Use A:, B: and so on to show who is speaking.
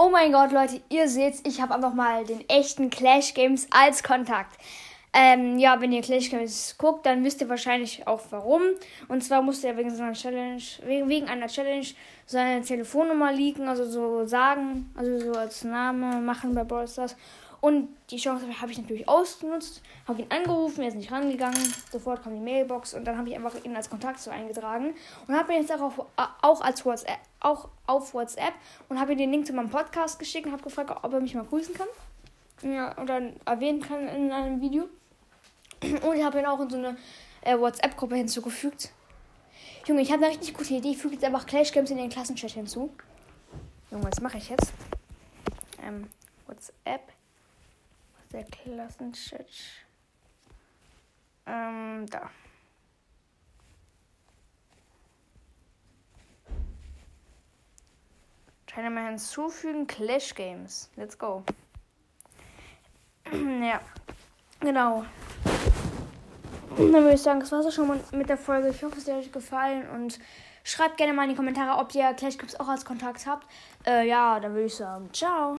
A: Oh mein Gott, Leute, ihr seht, ich habe einfach mal den echten Clash Games als Kontakt. Ähm, ja, wenn ihr Clash Games guckt, dann wisst ihr wahrscheinlich auch warum. Und zwar musste er wegen so einer Challenge, wegen, einer Challenge seine Telefonnummer liegen, also so sagen, also so als Name machen bei Brawl Stars. Und die Chance habe ich natürlich ausgenutzt, habe ihn angerufen, er ist nicht rangegangen, sofort kam die Mailbox und dann habe ich einfach ihn als Kontakt so eingetragen und habe ihn jetzt auch, auf, auch als WhatsApp, auch auf WhatsApp und habe ihm den Link zu meinem Podcast geschickt und habe gefragt, ob er mich mal grüßen kann. Ja, oder erwähnen kann in einem Video. Und ich habe ihn auch in so eine äh, WhatsApp-Gruppe hinzugefügt. Junge, ich habe eine richtig gute Idee. Ich füge jetzt einfach Clash Games in den Klassenchat hinzu. Junge, was mache ich jetzt? Ähm, WhatsApp der Klassenchat. Ähm, da. Teilnehmer hinzufügen, Clash Games. Let's go. ja, genau. Dann würde ich sagen, das war es schon mal mit der Folge. Ich hoffe, es hat euch gefallen und schreibt gerne mal in die Kommentare, ob ihr Clash Games auch als Kontakt habt. Äh, ja, dann würde ich sagen, ciao.